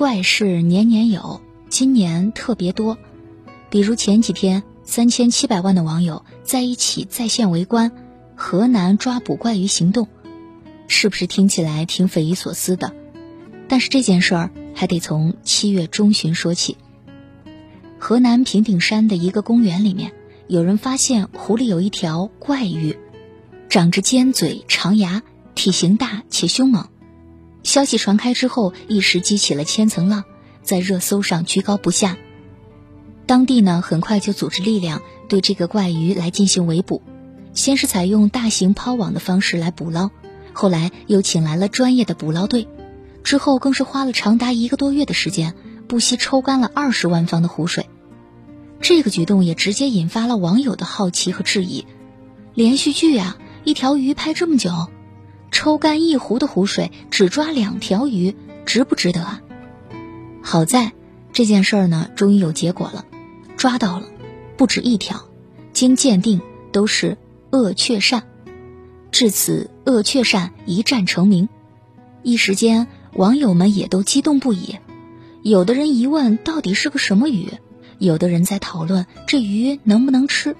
怪事年年有，今年特别多。比如前几天，三千七百万的网友在一起在线围观河南抓捕怪鱼行动，是不是听起来挺匪夷所思的？但是这件事儿还得从七月中旬说起。河南平顶山的一个公园里面，有人发现湖里有一条怪鱼，长着尖嘴、长牙，体型大且凶猛。消息传开之后，一时激起了千层浪，在热搜上居高不下。当地呢，很快就组织力量对这个怪鱼来进行围捕，先是采用大型抛网的方式来捕捞，后来又请来了专业的捕捞队，之后更是花了长达一个多月的时间，不惜抽干了二十万方的湖水。这个举动也直接引发了网友的好奇和质疑：连续剧啊，一条鱼拍这么久？抽干一湖的湖水，只抓两条鱼，值不值得啊？好在这件事儿呢，终于有结果了，抓到了，不止一条，经鉴定都是鳄雀鳝。至此，鳄雀鳝一战成名，一时间网友们也都激动不已。有的人疑问到底是个什么鱼，有的人在讨论这鱼能不能吃。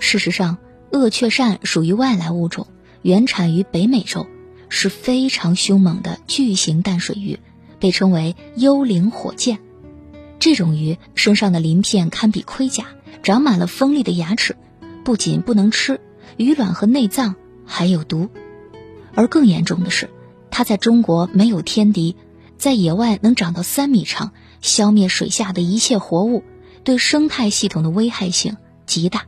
事实上，鳄雀鳝属于外来物种。原产于北美洲，是非常凶猛的巨型淡水鱼，被称为“幽灵火箭”。这种鱼身上的鳞片堪比盔甲，长满了锋利的牙齿，不仅不能吃，鱼卵和内脏还有毒。而更严重的是，它在中国没有天敌，在野外能长到三米长，消灭水下的一切活物，对生态系统的危害性极大。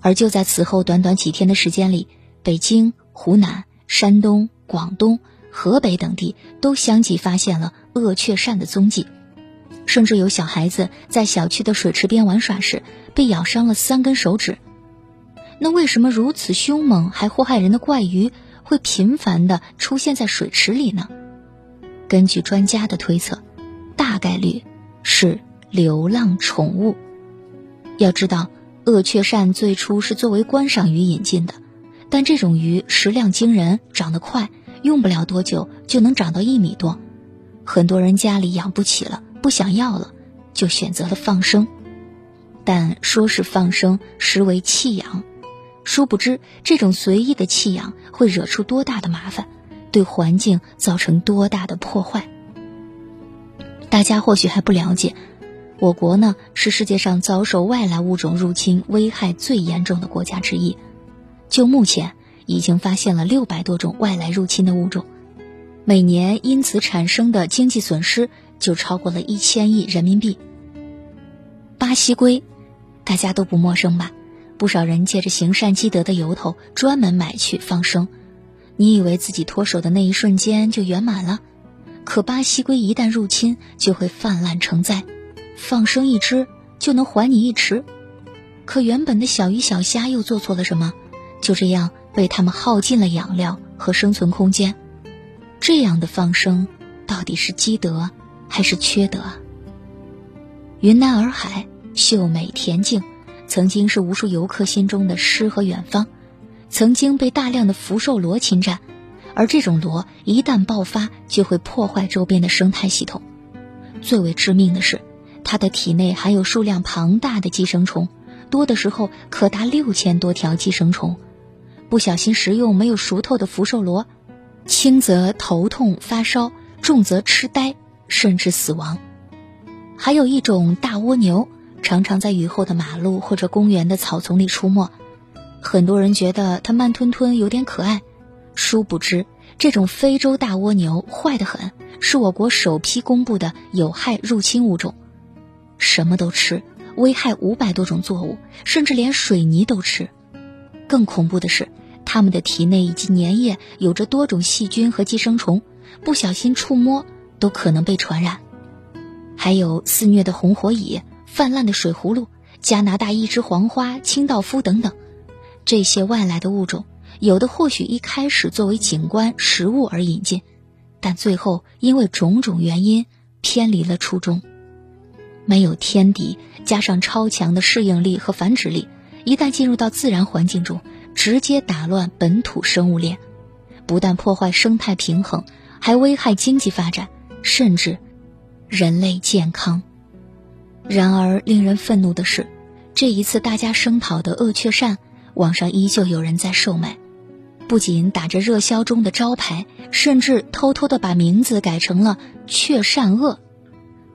而就在此后短短几天的时间里，北京、湖南、山东、广东、河北等地都相继发现了鳄雀鳝的踪迹，甚至有小孩子在小区的水池边玩耍时被咬伤了三根手指。那为什么如此凶猛还祸害人的怪鱼会频繁地出现在水池里呢？根据专家的推测，大概率是流浪宠物。要知道，鳄雀鳝最初是作为观赏鱼引进的。但这种鱼食量惊人，长得快，用不了多久就能长到一米多。很多人家里养不起了，不想要了，就选择了放生。但说是放生，实为弃养。殊不知，这种随意的弃养会惹出多大的麻烦，对环境造成多大的破坏。大家或许还不了解，我国呢是世界上遭受外来物种入侵危害最严重的国家之一。就目前，已经发现了六百多种外来入侵的物种，每年因此产生的经济损失就超过了一千亿人民币。巴西龟，大家都不陌生吧？不少人借着行善积德的由头，专门买去放生。你以为自己脱手的那一瞬间就圆满了？可巴西龟一旦入侵，就会泛滥成灾，放生一只就能还你一池。可原本的小鱼小虾又做错了什么？就这样被他们耗尽了养料和生存空间，这样的放生到底是积德还是缺德？云南洱海秀美恬静，曾经是无数游客心中的诗和远方，曾经被大量的福寿螺侵占，而这种螺一旦爆发，就会破坏周边的生态系统。最为致命的是，它的体内含有数量庞大的寄生虫，多的时候可达六千多条寄生虫。不小心食用没有熟透的福寿螺，轻则头痛发烧，重则痴呆，甚至死亡。还有一种大蜗牛，常常在雨后的马路或者公园的草丛里出没。很多人觉得它慢吞吞有点可爱，殊不知这种非洲大蜗牛坏得很，是我国首批公布的有害入侵物种。什么都吃，危害五百多种作物，甚至连水泥都吃。更恐怖的是，它们的体内以及粘液有着多种细菌和寄生虫，不小心触摸都可能被传染。还有肆虐的红火蚁、泛滥的水葫芦、加拿大一枝黄花、清道夫等等，这些外来的物种，有的或许一开始作为景观食物而引进，但最后因为种种原因偏离了初衷。没有天敌，加上超强的适应力和繁殖力。一旦进入到自然环境中，直接打乱本土生物链，不但破坏生态平衡，还危害经济发展，甚至人类健康。然而，令人愤怒的是，这一次大家声讨的鳄雀鳝，网上依旧有人在售卖，不仅打着热销中的招牌，甚至偷偷的把名字改成了雀鳝鳄。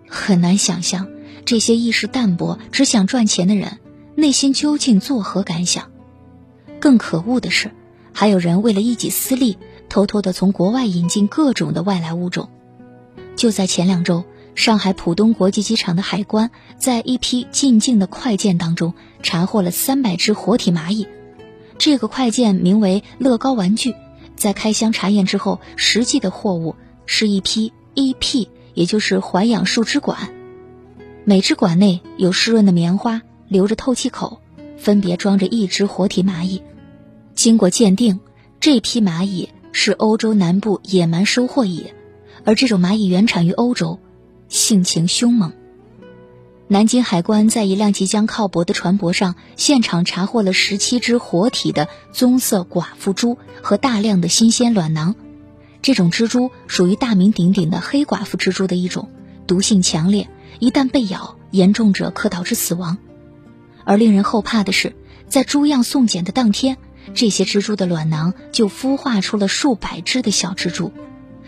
很难想象，这些意识淡薄、只想赚钱的人，内心究竟作何感想？更可恶的是，还有人为了一己私利，偷偷的从国外引进各种的外来物种。就在前两周。上海浦东国际机场的海关在一批进境的快件当中查获了三百只活体蚂蚁，这个快件名为乐高玩具，在开箱查验之后，实际的货物是一批 EP，也就是环氧树脂管，每只管内有湿润的棉花，留着透气口，分别装着一只活体蚂蚁。经过鉴定，这批蚂蚁是欧洲南部野蛮收获蚁，而这种蚂蚁原产于欧洲。性情凶猛。南京海关在一辆即将靠泊的船舶上，现场查获了十七只活体的棕色寡妇蛛和大量的新鲜卵囊。这种蜘蛛属于大名鼎鼎的黑寡妇蜘蛛的一种，毒性强烈，一旦被咬，严重者可导致死亡。而令人后怕的是，在猪样送检的当天，这些蜘蛛的卵囊就孵化出了数百只的小蜘蛛。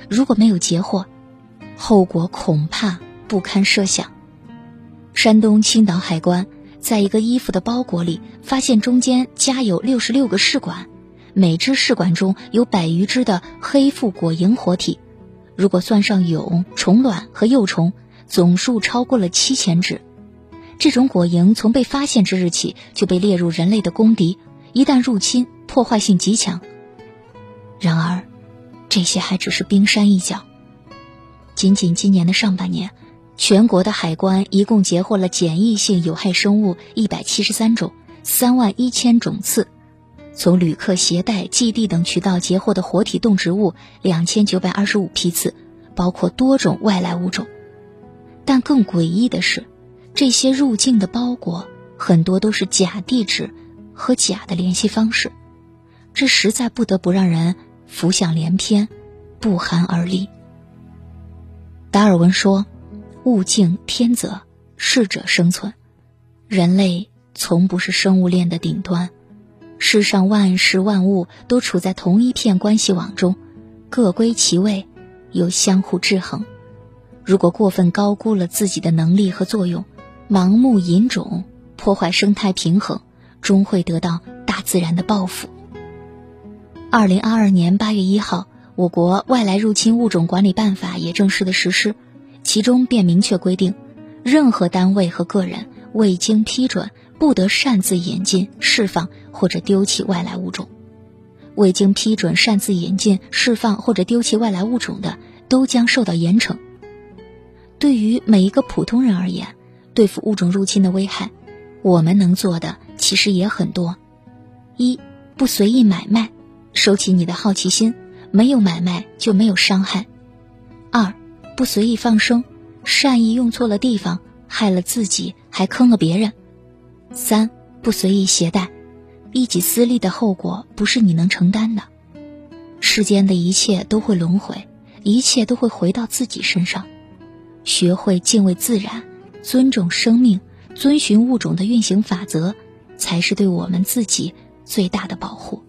如果没有截获，后果恐怕不堪设想。山东青岛海关在一个衣服的包裹里发现中间夹有六十六个试管，每只试管中有百余只的黑腹果蝇活体，如果算上蛹、虫卵和幼虫，总数超过了七千只。这种果蝇从被发现之日起就被列入人类的公敌，一旦入侵，破坏性极强。然而，这些还只是冰山一角。仅仅今年的上半年，全国的海关一共截获了检疫性有害生物一百七十三种，三万一千种次；从旅客携带、寄递等渠道截获的活体动植物两千九百二十五批次，包括多种外来物种。但更诡异的是，这些入境的包裹很多都是假地址和假的联系方式，这实在不得不让人浮想联翩，不寒而栗。达尔文说：“物竞天择，适者生存。人类从不是生物链的顶端，世上万事万物都处在同一片关系网中，各归其位，又相互制衡。如果过分高估了自己的能力和作用，盲目引种，破坏生态平衡，终会得到大自然的报复。”二零二二年八月一号。我国《外来入侵物种管理办法》也正式的实施，其中便明确规定，任何单位和个人未经批准，不得擅自引进、释放或者丢弃外来物种。未经批准擅自引进、释放或者丢弃外来物种的，都将受到严惩。对于每一个普通人而言，对付物种入侵的危害，我们能做的其实也很多：一，不随意买卖，收起你的好奇心。没有买卖就没有伤害。二，不随意放生，善意用错了地方，害了自己，还坑了别人。三，不随意携带，一己私利的后果不是你能承担的。世间的一切都会轮回，一切都会回到自己身上。学会敬畏自然，尊重生命，遵循物种的运行法则，才是对我们自己最大的保护。